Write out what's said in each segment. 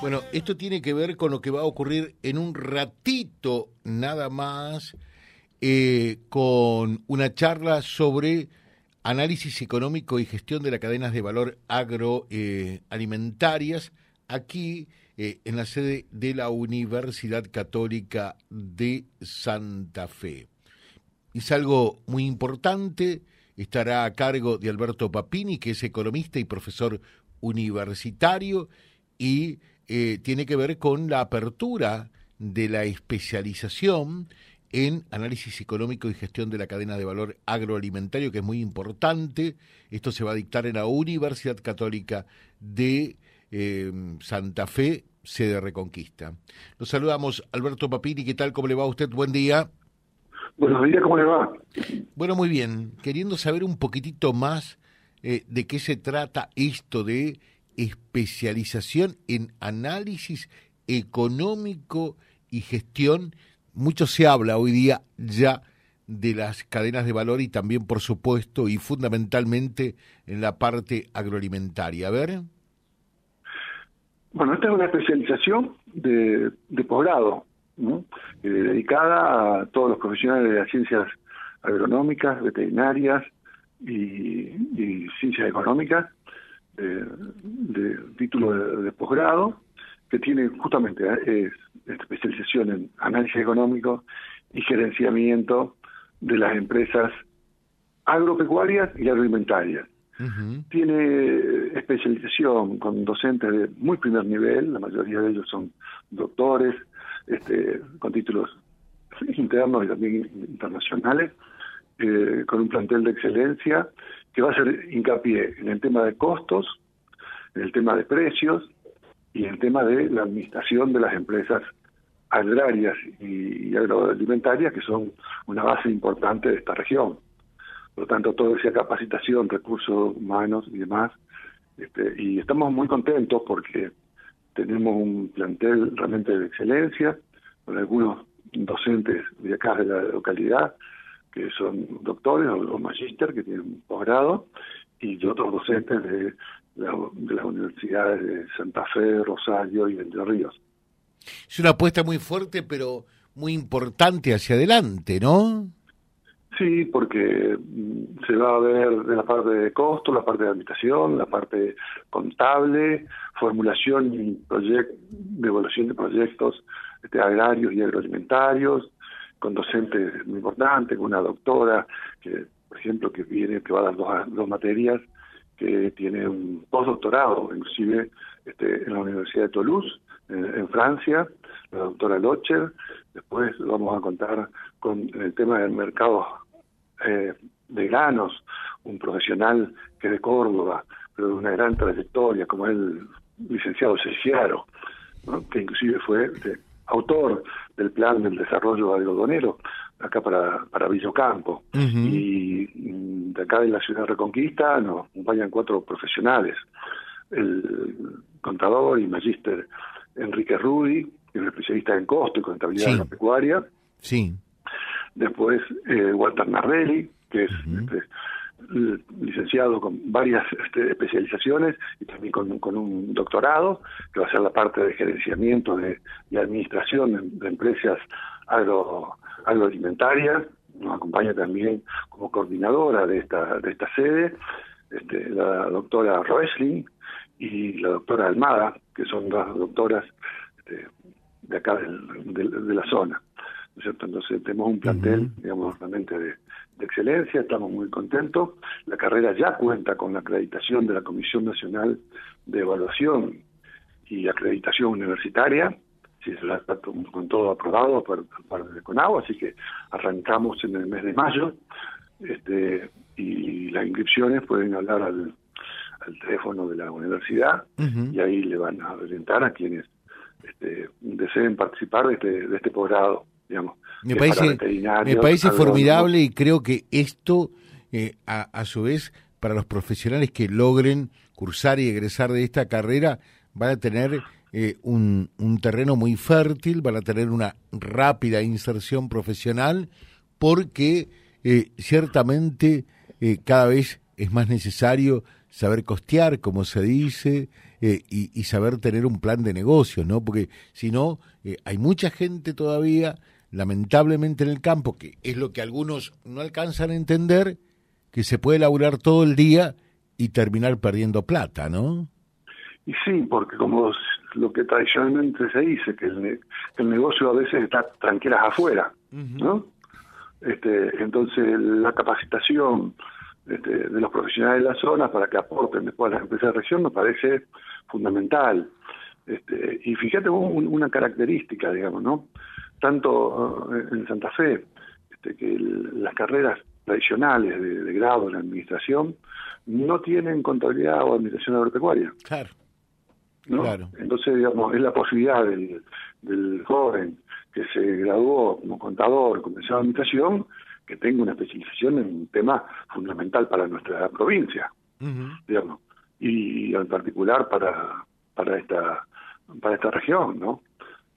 Bueno, esto tiene que ver con lo que va a ocurrir en un ratito nada más, eh, con una charla sobre análisis económico y gestión de las cadenas de valor agroalimentarias, aquí eh, en la sede de la Universidad Católica de Santa Fe. Es algo muy importante, estará a cargo de Alberto Papini, que es economista y profesor universitario, y eh, tiene que ver con la apertura de la especialización en análisis económico y gestión de la cadena de valor agroalimentario, que es muy importante. Esto se va a dictar en la Universidad Católica de eh, Santa Fe, sede Reconquista. Los saludamos, Alberto Papini, ¿qué tal? ¿Cómo le va a usted? Buen día. Buenos días, ¿cómo le va? Bueno, muy bien. Queriendo saber un poquitito más eh, de qué se trata esto de especialización en análisis económico y gestión. Mucho se habla hoy día ya de las cadenas de valor y también, por supuesto, y fundamentalmente en la parte agroalimentaria. A ver. Bueno, esta es una especialización de, posgrado, eh, dedicada a todos los profesionales de las ciencias agronómicas, veterinarias y ciencias económicas, de, título de, posgrado, que tiene justamente eh, especialización en análisis económico y gerenciamiento de las empresas agropecuarias y agroalimentarias. Tiene especialización con docentes de muy primer nivel, la mayoría de ellos son doctores, este, con títulos internos y también internacionales, eh, con un plantel de excelencia que va a hacer hincapié en el tema de costos, en el tema de precios y en el tema de la administración de las empresas agrarias y agroalimentarias, que son una base importante de esta región. Por lo tanto, todo esa capacitación, recursos humanos y demás. Este, y estamos muy contentos porque tenemos un plantel realmente de excelencia, con algunos docentes de acá de la localidad, que son doctores o, magíster que tienen posgrado, y otros docentes de, de las universidades de Santa Fe, Rosario y Entre Ríos. Es una apuesta muy fuerte, pero muy importante hacia adelante, ¿no? Sí, porque mm, se va a ver de la parte de costo, la parte de habitación, la parte contable, formulación y de evaluación de proyectos este, agrarios y agroalimentarios, con docentes muy importantes, con una doctora que, por ejemplo, que viene, que va a dar dos, dos materias, que tiene un postdoctorado, inclusive este, en la Universidad de Toulouse, en, Francia, la doctora Locher. Después vamos a contar con el tema del mercado eh, de granos, un profesional que es de Córdoba, pero de una gran trayectoria, como el licenciado Ceciaro, que inclusive fue este, autor del plan del desarrollo algodonero acá para, para Villocampo. Y de acá de la ciudad de Reconquista nos acompañan cuatro profesionales. El contador y magíster Enrique Rudi, que es especialista en costo y contabilidad agropecuaria. Sí. Después eh, Walter Nardelli, que es este, licenciado con varias este, especializaciones y también con, un doctorado, que va a ser la parte de gerenciamiento de, administración de, empresas agro, agroalimentarias. Nos acompaña también como coordinadora de esta, de esta sede este, la doctora Roesling y la doctora Almada, que son dos doctoras este, de acá de, la zona. Entonces tenemos un plantel, digamos, realmente de, de excelencia, estamos muy contentos. La carrera ya cuenta con la acreditación de la Comisión Nacional de Evaluación y Acreditación Universitaria, si está con todo aprobado parte de CONAGUA, así que arrancamos en el mes de mayo este, y las inscripciones pueden hablar al, teléfono de la universidad y ahí le van a orientar a quienes este, deseen participar de este, de este posgrado, digamos. Me parece, me parece formidable y creo que esto, eh, a, a su vez, para los profesionales que logren cursar y egresar de esta carrera, van a tener eh, un, un, terreno muy fértil, van a tener una rápida inserción profesional, porque eh, ciertamente cada vez es más necesario saber costear, como se dice, eh, y, saber tener un plan de negocio, ¿no? Porque si no, eh, hay mucha gente todavía, lamentablemente en el campo, que es lo que algunos no alcanzan a entender, que se puede laburar todo el día y terminar perdiendo plata, ¿no? Y sí, porque como lo que tradicionalmente se dice, que el, el negocio a veces está tranquilas afuera, ¿no? Este, entonces la capacitación este, de los profesionales de la zona para que aporten después a las empresas de región nos parece fundamental. Este, y fíjate una característica, digamos, ¿no? Tanto eh, en Santa Fe, este, que las carreras tradicionales de, grado en administración no tienen contabilidad o administración agropecuaria. Claro. claro. Entonces, digamos, es la posibilidad del, del joven que se graduó como contador, comenzó administración, que tenga una especialización en un tema fundamental para nuestra provincia, digamos, y en particular para, para esta para esta región, ¿no?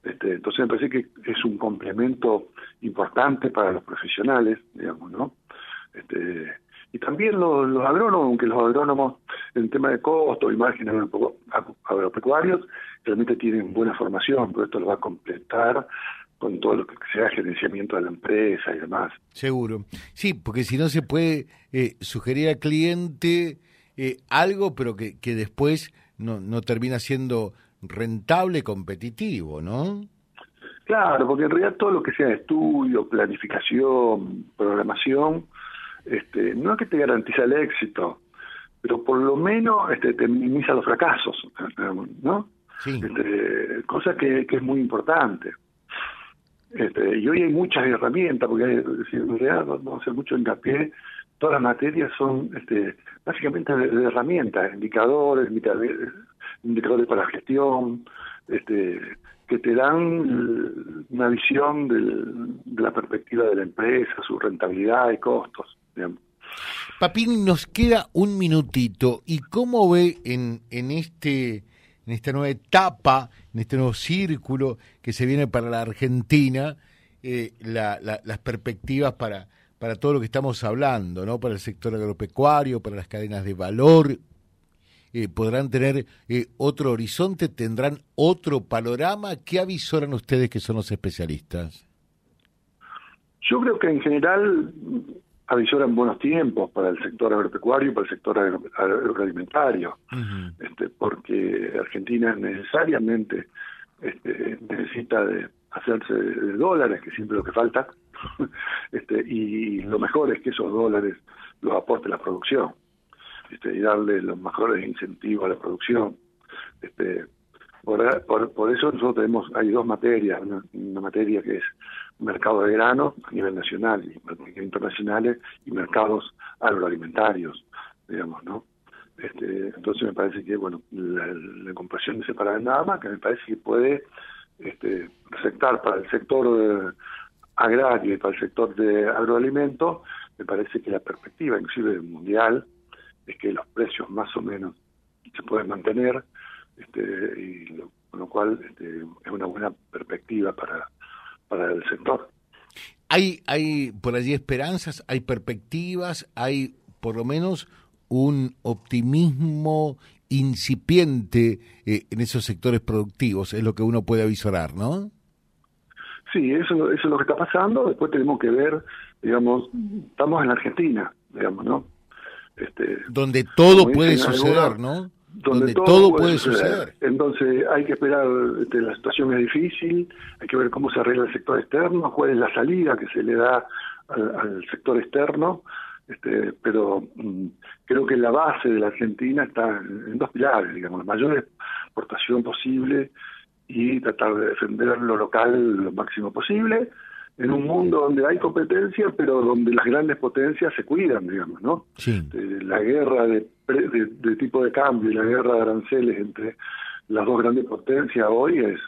Este, entonces me parece que es un complemento importante para los profesionales, digamos, ¿no? Este, y también los, los agrónomos, aunque los agrónomos en tema de costo y márgenes agropecuarios realmente tienen buena formación, pero esto lo va a completar con todo lo que sea gerenciamiento de la empresa y demás. Seguro. Sí, porque si no se puede eh, sugerir al cliente eh, algo, pero que, que después no, no termina siendo rentable, competitivo, ¿no? Claro, porque en realidad todo lo que sea estudio, planificación, programación, este, no es que te garantiza el éxito, pero por lo menos este, te minimiza los fracasos, ¿no? Sí. Este, cosa que, que es muy importante. Este, y hoy hay muchas herramientas, porque en realidad vamos a hacer mucho hincapié, todas las materias son este, básicamente de, herramientas, indicadores, indicadores para la gestión, este, que te dan una visión de la perspectiva de la empresa, su rentabilidad y costos. Papín, nos queda un minutito. ¿Y cómo ve en, en este en esta nueva etapa, en este nuevo círculo que se viene para la Argentina, eh, las perspectivas para, para todo lo que estamos hablando, ¿no? Para el sector agropecuario, para las cadenas de valor, eh, podrán tener eh, otro horizonte, tendrán otro panorama. ¿Qué avisoran ustedes que son los especialistas? Yo creo que en general avisoran buenos tiempos para el sector agropecuario y para el sector agroalimentario, este, porque Argentina necesariamente este, necesita de hacerse de dólares, que siempre lo que falta, este, y lo mejor es que esos dólares los aporte la producción, este, y darle los mejores incentivos a la producción. Este, por, por, eso nosotros tenemos, hay dos materias, una materia que es mercado de grano a nivel nacional y internacionales y mercados agroalimentarios, digamos, ¿no? Este, entonces me parece que, bueno, la, la comparación de separar nada más, que me parece que puede este, receptar para el sector agrario y para el sector de agroalimentos, me parece que la perspectiva, inclusive mundial, es que los precios más o menos se pueden mantener, este, y con lo cual este, es una buena perspectiva para para el sector. ¿Hay, hay por allí esperanzas, hay perspectivas, hay por lo menos un optimismo incipiente eh, en esos sectores productivos, es lo que uno puede avisorar, ¿no? Sí, eso, eso es lo que está pasando. Después tenemos que ver, digamos, estamos en la Argentina, digamos, ¿no? Este, Donde todo puede suceder, ¿no? donde, todo, puede suceder. Entonces hay que esperar, este, la situación es difícil, hay que ver cómo se arregla el sector externo, cuál es la salida que se le da al, sector externo, este, pero mm, creo que la base de la Argentina está en, dos pilares, digamos, la mayor exportación posible y tratar de defender lo local lo máximo posible, en un mundo donde hay competencia, pero donde las grandes potencias se cuidan, digamos, ¿no? Sí. Este, la guerra de de, tipo de cambio y la guerra de aranceles entre las dos grandes potencias hoy es,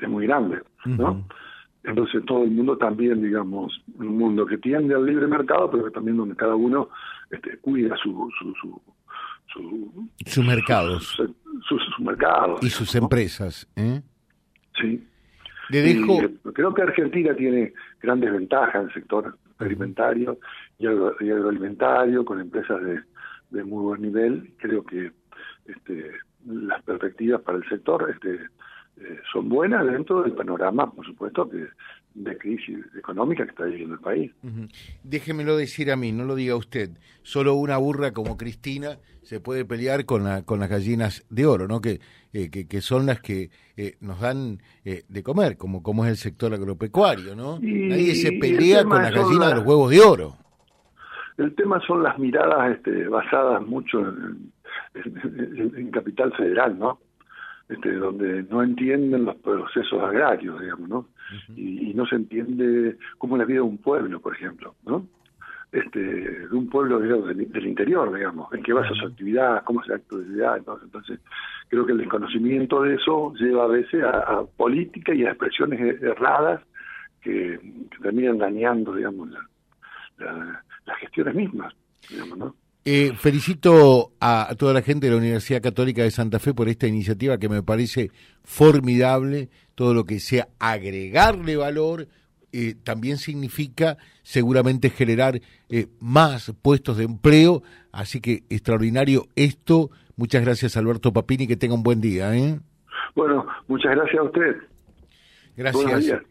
es muy grande, ¿no? Entonces todo el mundo también, digamos, un mundo que tiende al libre mercado, pero que también donde cada uno este, cuida su, su, su sus mercados. Sus, sus, mercados. Y sus empresas. ¿eh? Sí. Le dejo... Creo que Argentina tiene grandes ventajas en el sector alimentario y agroalimentario, con empresas de, de muy buen nivel. Creo que este, las perspectivas para el sector este, eh, son buenas dentro del panorama, por supuesto, que de crisis económica que está viviendo el país. Déjemelo decir a mí, no lo diga usted. Solo una burra como Cristina se puede pelear con, la, con las gallinas de oro, ¿no? Que, eh, que, son las que eh, nos dan de comer, como, como es el sector agropecuario, ¿no? Nadie se pelea con las gallinas de los huevos de oro. El tema son las miradas este, basadas mucho en, en, Capital Federal, ¿no? Este, donde no entienden los procesos agrarios, digamos, ¿no? y, no se entiende cómo es la vida de un pueblo, por ejemplo, ¿no? Este, de un pueblo del, interior, digamos, en qué basa su actividad, cómo se actividad, entonces, entonces creo que el desconocimiento de eso lleva a veces a, política y a expresiones erradas que, terminan dañando, digamos, las gestiones mismas, digamos, ¿no? Eh, felicito a, toda la gente de la Universidad Católica de Santa Fe por esta iniciativa que me parece formidable. Todo lo que sea agregarle valor eh, también significa seguramente generar eh, más puestos de empleo. Así que extraordinario esto. Muchas gracias Alberto Papini, que tenga un buen día. Bueno, muchas gracias a usted. Gracias.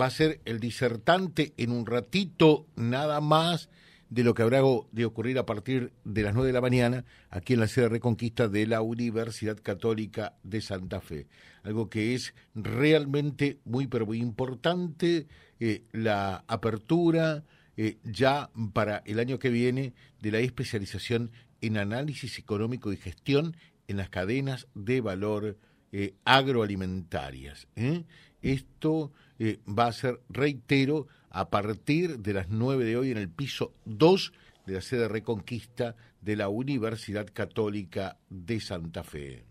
va a ser el disertante en un ratito nada más de lo que habrá de ocurrir a partir de las 9 de la mañana aquí en la sede de Reconquista de la Universidad Católica de Santa Fe. Algo que es realmente muy, pero muy importante, eh, la apertura eh, ya para el año que viene de la especialización en análisis económico y gestión en las cadenas de valor eh, agroalimentarias. Esto va a ser, reitero, a partir de las 9 de hoy en el piso 2 de la sede Reconquista de la Universidad Católica de Santa Fe.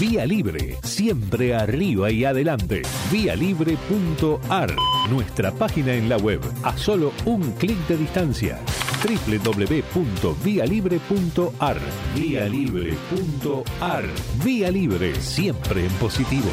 Vía Libre, siempre arriba y adelante. Vialibre.ar, nuestra página en la web, a solo un clic de distancia. www.vialibre.ar, vialibre.ar. Vía Libre, siempre en positivo.